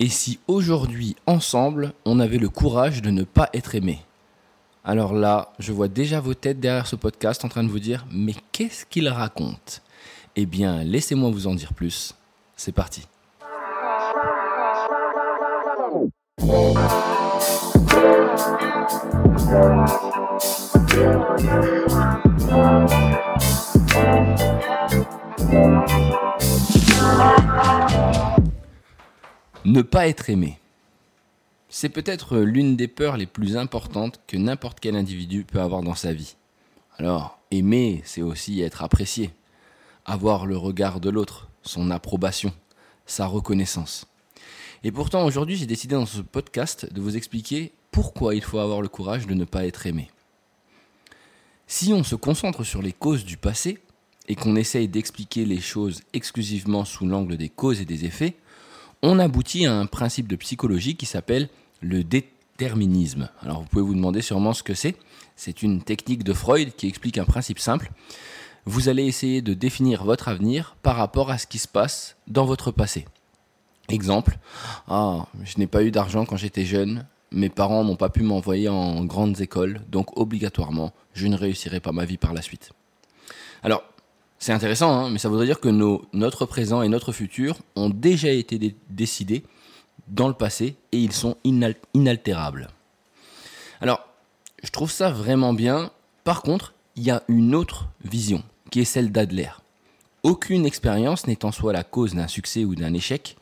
Et si aujourd'hui, ensemble, on avait le courage de ne pas être aimé Alors là, je vois déjà vos têtes derrière ce podcast en train de vous dire, mais qu'est-ce qu'il raconte? Eh bien, laissez-moi vous en dire plus. C'est parti. Ne pas être aimé. C'est peut-être l'une des peurs les plus importantes que n'importe quel individu peut avoir dans sa vie. Alors, aimer, c'est aussi être apprécié, avoir le regard de l'autre, son approbation, sa reconnaissance. Et pourtant, aujourd'hui, j'ai décidé dans ce podcast de vous expliquer pourquoi il faut avoir le courage de ne pas être aimé. Si on se concentre sur les causes du passé et qu'on essaye d'expliquer les choses exclusivement sous l'angle des causes et des effets, on aboutit à un principe de psychologie qui s'appelle le déterminisme. Alors vous pouvez vous demander sûrement ce que c'est. C'est une technique de Freud qui explique un principe simple. Vous allez essayer de définir votre avenir par rapport à ce qui se passe dans votre passé. Exemple, ah, je n'ai pas eu d'argent quand j'étais jeune, mes parents n'ont pas pu m'envoyer en grandes écoles, donc obligatoirement, je ne réussirai pas ma vie par la suite. Alors, c'est intéressant, hein, mais ça voudrait dire que notre présent et notre futur ont déjà été décidés dans le passé et ils sont inaltérables. Alors, je trouve ça vraiment bien. Par contre, il y a une autre vision, qui est celle d'Adler. Aucune expérience n'est en soi la cause d'un succès ou d'un échec.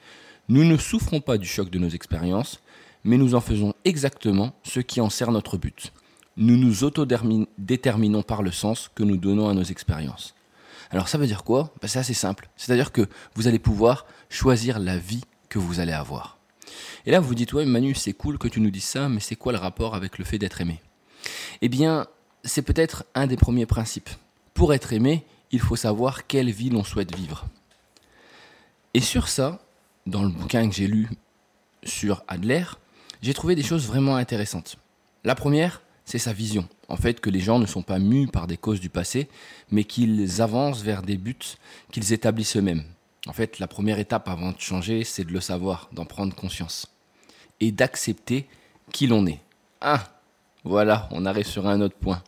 Nous ne souffrons pas du choc de nos expériences, mais nous en faisons exactement ce qui en sert notre but. Nous nous autodéterminons par le sens que nous donnons à nos expériences. Alors ça veut dire quoi? Ben, C'est assez simple. C'est-à-dire que vous allez pouvoir choisir la vie que vous allez avoir. Et là, vous vous dites, ouais, Manu, c'est cool que tu nous dises ça, mais c'est quoi le rapport avec le fait d'être aimé? Eh bien, c'est peut-être un des premiers principes. Pour être aimé, il faut savoir quelle vie l'on souhaite vivre. Et sur ça, dans le bouquin que j'ai lu sur Adler, j'ai trouvé des choses vraiment intéressantes. La première, c'est sa vision. En fait, que les gens ne sont pas mus par des causes du passé, mais qu'ils avancent vers des buts qu'ils établissent eux-mêmes. En fait, la première étape avant de changer, c'est de le savoir, d'en prendre conscience. Et d'accepter qui l'on est. Ah, voilà, on arrive sur un autre point.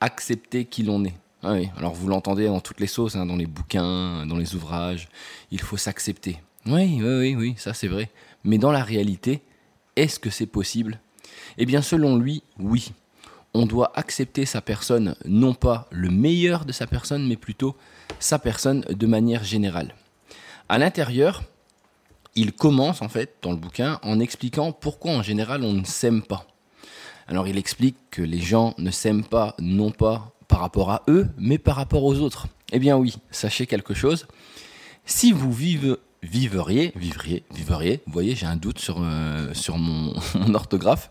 Accepter qui l'on est. Ah oui, alors vous l'entendez dans toutes les sauces, hein, dans les bouquins, dans les ouvrages. Il faut s'accepter. Oui, oui, oui, oui, ça c'est vrai. Mais dans la réalité, est-ce que c'est possible? Eh bien, selon lui, oui on doit accepter sa personne, non pas le meilleur de sa personne, mais plutôt sa personne de manière générale. À l'intérieur, il commence en fait dans le bouquin en expliquant pourquoi en général on ne s'aime pas. Alors il explique que les gens ne s'aiment pas non pas par rapport à eux, mais par rapport aux autres. Eh bien oui, sachez quelque chose. Si vous vivez, viveriez, vivriez, viveriez, vous voyez, j'ai un doute sur, euh, sur mon orthographe.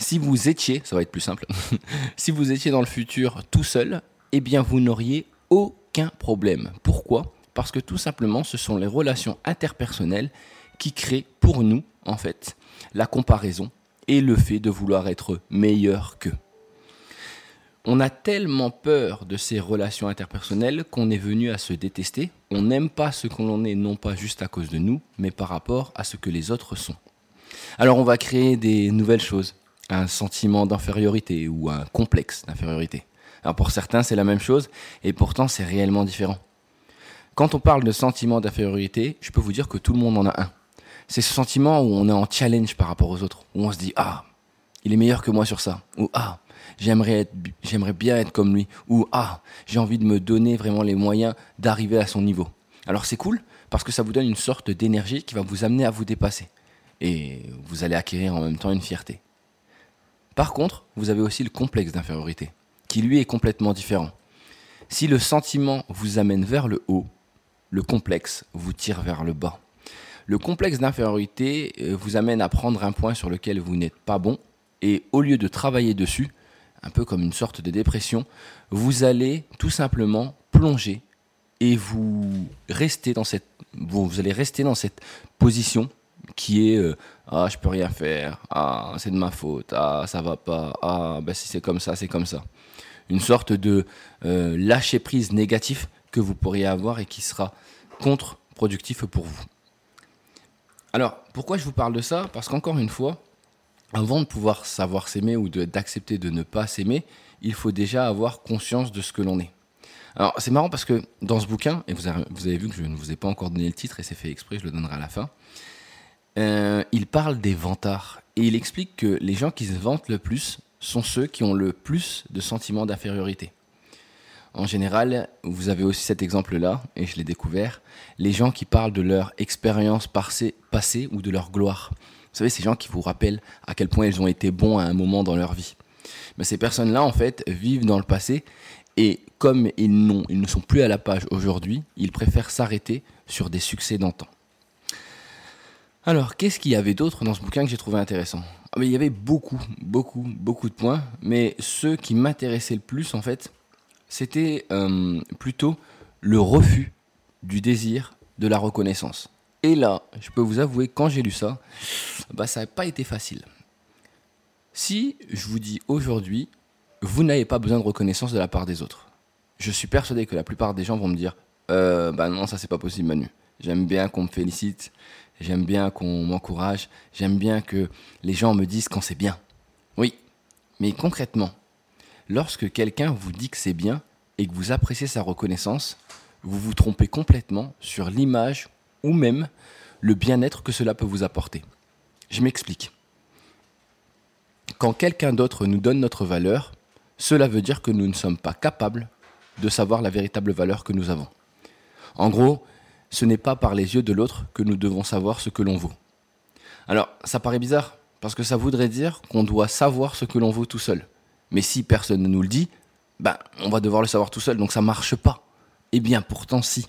Si vous étiez, ça va être plus simple, si vous étiez dans le futur tout seul, eh bien vous n'auriez aucun problème. Pourquoi? Parce que tout simplement, ce sont les relations interpersonnelles qui créent pour nous, en fait, la comparaison et le fait de vouloir être meilleur qu'eux. On a tellement peur de ces relations interpersonnelles qu'on est venu à se détester. On n'aime pas ce qu'on est, non pas juste à cause de nous, mais par rapport à ce que les autres sont. Alors on va créer des nouvelles choses un sentiment d'infériorité ou un complexe d'infériorité. Alors pour certains, c'est la même chose, et pourtant c'est réellement différent. Quand on parle de sentiment d'infériorité, je peux vous dire que tout le monde en a un. C'est ce sentiment où on est en challenge par rapport aux autres, où on se dit ah, il est meilleur que moi sur ça, ou ah, j'aimerais bien être comme lui, ou ah, j'ai envie de me donner vraiment les moyens d'arriver à son niveau. Alors c'est cool parce que ça vous donne une sorte d'énergie qui va vous amener à vous dépasser, et vous allez acquérir en même temps une fierté. Par contre, vous avez aussi le complexe d'infériorité, qui lui est complètement différent. Si le sentiment vous amène vers le haut, le complexe vous tire vers le bas. Le complexe d'infériorité euh, vous amène à prendre un point sur lequel vous n'êtes pas bon, et au lieu de travailler dessus, un peu comme une sorte de dépression, vous allez tout simplement plonger et vous restez dans cette, vous allez rester dans cette position qui est euh, ah je peux rien faire. Ah c'est de ma faute. Ah ça va pas. Ah ben si c'est comme ça c'est comme ça une sorte de euh, lâcher prise négatif que vous pourriez avoir et qui sera contre-productif pour vous. Alors, pourquoi je vous parle de ça? Parce qu'encore une fois, avant de pouvoir savoir s'aimer ou d'accepter de, ne pas s'aimer, il faut déjà avoir conscience de ce que l'on est. Alors, c'est marrant parce que dans ce bouquin, et vous avez, vu que je ne vous ai pas encore donné le titre et c'est fait exprès, je le donnerai à la fin, euh, il parle des vantards. Et il explique que les gens qui se vantent le plus sont ceux qui ont le plus de sentiments d'infériorité. En général, vous avez aussi cet exemple-là, et je l'ai découvert, les gens qui parlent de leur expérience passée, ou de leur gloire. Vous savez, ces gens qui vous rappellent à quel point ils ont été bons à un moment dans leur vie. Mais ces personnes-là, en fait, vivent dans le passé, et comme ils, ils ne sont plus à la page aujourd'hui, ils préfèrent s'arrêter sur des succès d'antan. Alors, qu'est-ce qu'il y avait d'autre dans ce bouquin que j'ai trouvé intéressant? Ah, Il y avait beaucoup, beaucoup, beaucoup de points, mais ceux qui m'intéressaient le plus, en fait, c'était euh, plutôt le refus du désir de la reconnaissance. Et là, je peux vous avouer, quand j'ai lu ça, bah, ça n'a pas été facile. Si je vous dis aujourd'hui, vous n'avez pas besoin de reconnaissance de la part des autres, je suis persuadé que la plupart des gens vont me dire euh, Bah non, ça c'est pas possible, Manu. J'aime bien qu'on me félicite, j'aime bien qu'on m'encourage, j'aime bien que les gens me disent quand c'est bien. Oui, mais concrètement, lorsque quelqu'un vous dit que c'est bien et que vous appréciez sa reconnaissance, vous vous trompez complètement sur l'image ou même le bien-être que cela peut vous apporter. Je m'explique. Quand quelqu'un d'autre nous donne notre valeur, cela veut dire que nous ne sommes pas capables de savoir la véritable valeur que nous avons. En gros, ce n'est pas par les yeux de l'autre que nous devons savoir ce que l'on vaut. Alors, ça paraît bizarre, parce que ça voudrait dire qu'on doit savoir ce que l'on vaut tout seul. Mais si personne ne nous le dit, ben, on va devoir le savoir tout seul, donc ça marche pas. Eh bien, pourtant, si.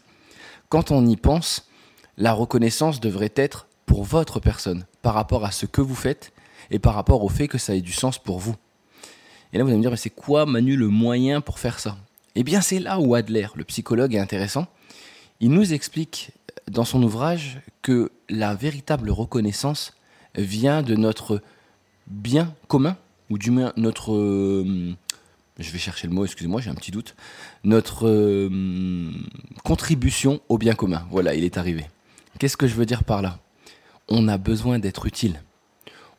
Quand on y pense, la reconnaissance devrait être pour votre personne, par rapport à ce que vous faites et par rapport au fait que ça ait du sens pour vous. Et là, vous allez me dire, mais c'est quoi, Manu, le moyen pour faire ça? Eh bien, c'est là où Adler, le psychologue, est intéressant. Il nous explique dans son ouvrage que la véritable reconnaissance vient de notre bien commun, ou du moins notre... Euh, je vais chercher le mot, excusez-moi, j'ai un petit doute. Notre euh, contribution au bien commun. Voilà, il est arrivé. Qu'est-ce que je veux dire par là? On a besoin d'être utile.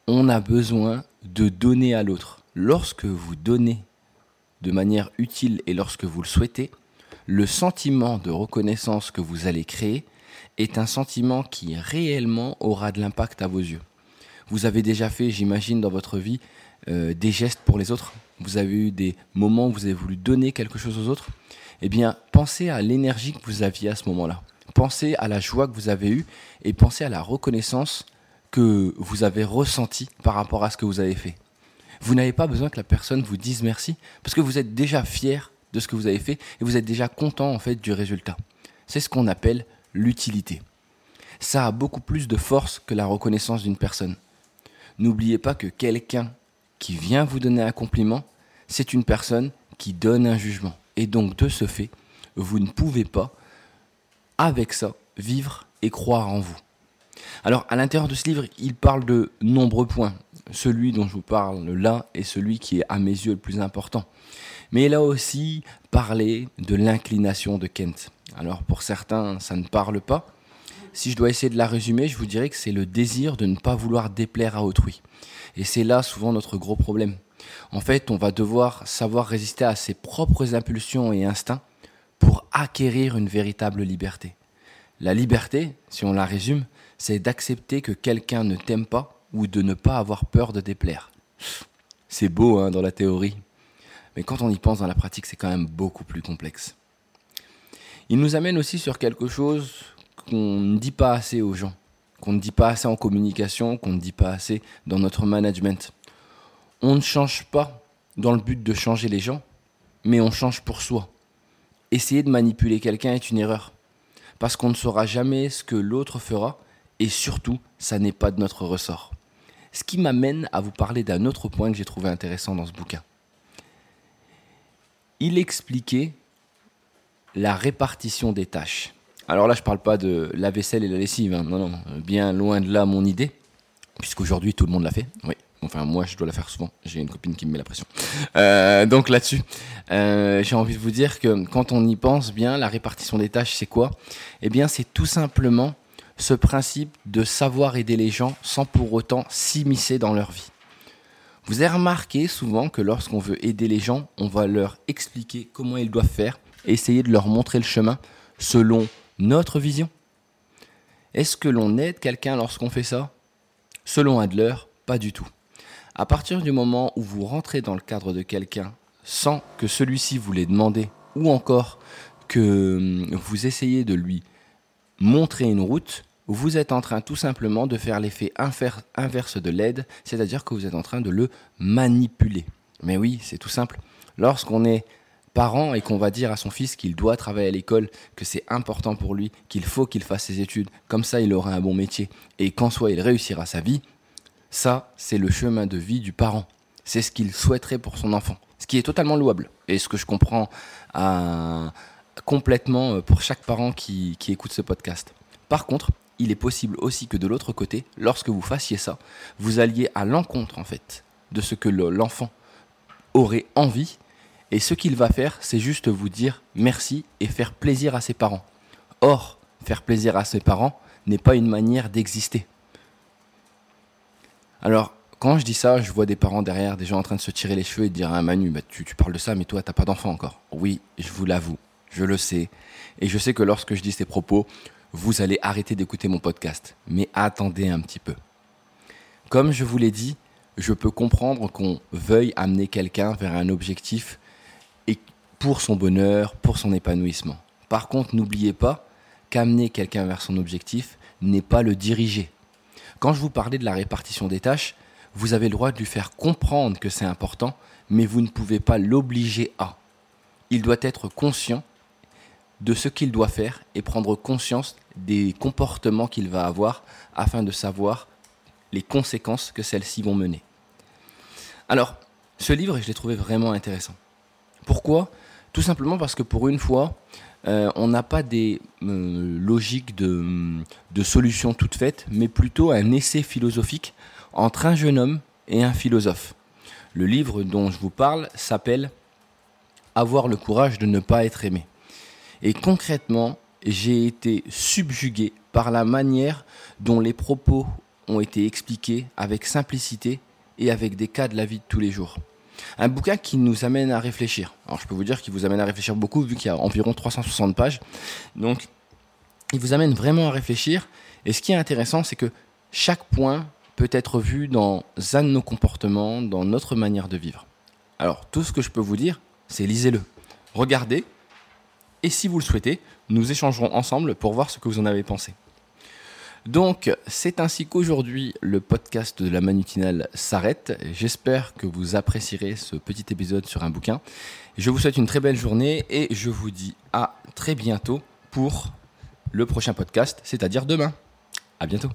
On a besoin de donner à l'autre. Lorsque vous donnez de manière utile et lorsque vous le souhaitez, le sentiment de reconnaissance que vous allez créer est un sentiment qui réellement aura de l'impact à vos yeux. Vous avez déjà fait, j'imagine, dans votre vie, euh, des gestes pour les autres? Vous avez eu des moments où vous avez voulu donner quelque chose aux autres? Eh bien, pensez à l'énergie que vous aviez à ce moment-là. Pensez à la joie que vous avez eue et pensez à la reconnaissance que vous avez ressentie par rapport à ce que vous avez fait. Vous n'avez pas besoin que la personne vous dise merci parce que vous êtes déjà fier de ce que vous avez fait et vous êtes déjà content en fait du résultat. C'est ce qu'on appelle l'utilité. Ça a beaucoup plus de force que la reconnaissance d'une personne. N'oubliez pas que quelqu'un qui vient vous donner un compliment, c'est une personne qui donne un jugement. Et donc de ce fait, vous ne pouvez pas, avec ça, vivre et croire en vous. Alors à l'intérieur de ce livre, il parle de nombreux points. Celui dont je vous parle là est celui qui est à mes yeux le plus important. Mais il a aussi parlé de l'inclination de Kent. Alors pour certains, ça ne parle pas. Si je dois essayer de la résumer, je vous dirais que c'est le désir de ne pas vouloir déplaire à autrui. Et c'est là souvent notre gros problème. En fait, on va devoir savoir résister à ses propres impulsions et instincts pour acquérir une véritable liberté. La liberté, si on la résume, c'est d'accepter que quelqu'un ne t'aime pas ou de ne pas avoir peur de déplaire. C'est beau hein, dans la théorie, mais quand on y pense dans la pratique, c'est quand même beaucoup plus complexe. Il nous amène aussi sur quelque chose qu'on ne dit pas assez aux gens, qu'on ne dit pas assez en communication, qu'on ne dit pas assez dans notre management. On ne change pas dans le but de changer les gens, mais on change pour soi. Essayer de manipuler quelqu'un est une erreur, parce qu'on ne saura jamais ce que l'autre fera, et surtout, ça n'est pas de notre ressort. Ce qui m'amène à vous parler d'un autre point que j'ai trouvé intéressant dans ce bouquin il expliquait la répartition des tâches. Alors là, je ne parle pas de la vaisselle et la lessive, hein. non, non, bien loin de là mon idée, puisqu'aujourd'hui tout le monde l'a fait. Oui, enfin moi je dois la faire souvent, j'ai une copine qui me met la pression. Euh, donc là-dessus, euh, j'ai envie de vous dire que quand on y pense bien, la répartition des tâches, c'est quoi? Eh bien, c'est tout simplement ce principe de savoir aider les gens sans pour autant s'immiscer dans leur vie. Vous avez remarqué souvent que lorsqu'on veut aider les gens, on va leur expliquer comment ils doivent faire et essayer de leur montrer le chemin selon notre vision. Est-ce que l'on aide quelqu'un lorsqu'on fait ça? Selon Adler, pas du tout. À partir du moment où vous rentrez dans le cadre de quelqu'un sans que celui-ci vous l'ait demandé, ou encore que hum, vous essayez de lui montrer une route, vous êtes en train tout simplement de faire l'effet inverse de l'aide, c'est-à-dire que vous êtes en train de le manipuler. Mais oui, c'est tout simple. Lorsqu'on est parent et qu'on va dire à son fils qu'il doit travailler à l'école, que c'est important pour lui, qu'il faut qu'il fasse ses études, comme ça il aura un bon métier et qu'en soit il réussira sa vie, ça c'est le chemin de vie du parent. C'est ce qu'il souhaiterait pour son enfant, ce qui est totalement louable et ce que je comprends complètement euh, pour chaque parent qui écoute ce podcast. Par contre, il est possible aussi que de l'autre côté, lorsque vous fassiez ça, vous alliez à l'encontre en fait de ce que l'enfant aurait envie et ce qu'il va faire, c'est juste vous dire merci et faire plaisir à ses parents. Or, faire plaisir à ses parents n'est pas une manière d'exister. Alors, quand je dis ça, je vois des parents derrière, des gens en train de se tirer les cheveux et de dire à Manu, bah, tu, tu parles de ça, mais toi, t'as pas d'enfant encore. Oui, je vous l'avoue, je le sais. Et je sais que lorsque je dis ces propos, vous allez arrêter d'écouter mon podcast. Mais attendez un petit peu. Comme je vous l'ai dit, je peux comprendre qu'on veuille amener quelqu'un vers un objectif pour son bonheur, pour son épanouissement. Par contre, n'oubliez pas qu'amener quelqu'un vers son objectif n'est pas le diriger. Quand je vous parlais de la répartition des tâches, vous avez le droit de lui faire comprendre que c'est important, mais vous ne pouvez pas l'obliger à. Il doit être conscient de ce qu'il doit faire et prendre conscience des comportements qu'il va avoir afin de savoir les conséquences que celles-ci vont mener. Alors, ce livre, je l'ai trouvé vraiment intéressant. Pourquoi? Tout simplement parce que pour une fois, euh, on n'a pas des euh, logiques de, de solutions toutes faites, mais plutôt un essai philosophique entre un jeune homme et un philosophe. Le livre dont je vous parle s'appelle Avoir le courage de ne pas être aimé. Et concrètement, j'ai été subjugué par la manière dont les propos ont été expliqués avec simplicité et avec des cas de la vie de tous les jours. Un bouquin qui nous amène à réfléchir. Alors je peux vous dire qu'il vous amène à réfléchir beaucoup vu qu'il y a environ 360 pages. Donc il vous amène vraiment à réfléchir. Et ce qui est intéressant, c'est que chaque point peut être vu dans un de nos comportements, dans notre manière de vivre. Alors tout ce que je peux vous dire, c'est lisez-le, regardez, et si vous le souhaitez, nous échangerons ensemble pour voir ce que vous en avez pensé. Donc, c'est ainsi qu'aujourd'hui, le podcast de la Manutinale s'arrête. J'espère que vous apprécierez ce petit épisode sur un bouquin. Je vous souhaite une très belle journée et je vous dis à très bientôt pour le prochain podcast, c'est-à-dire demain. À bientôt.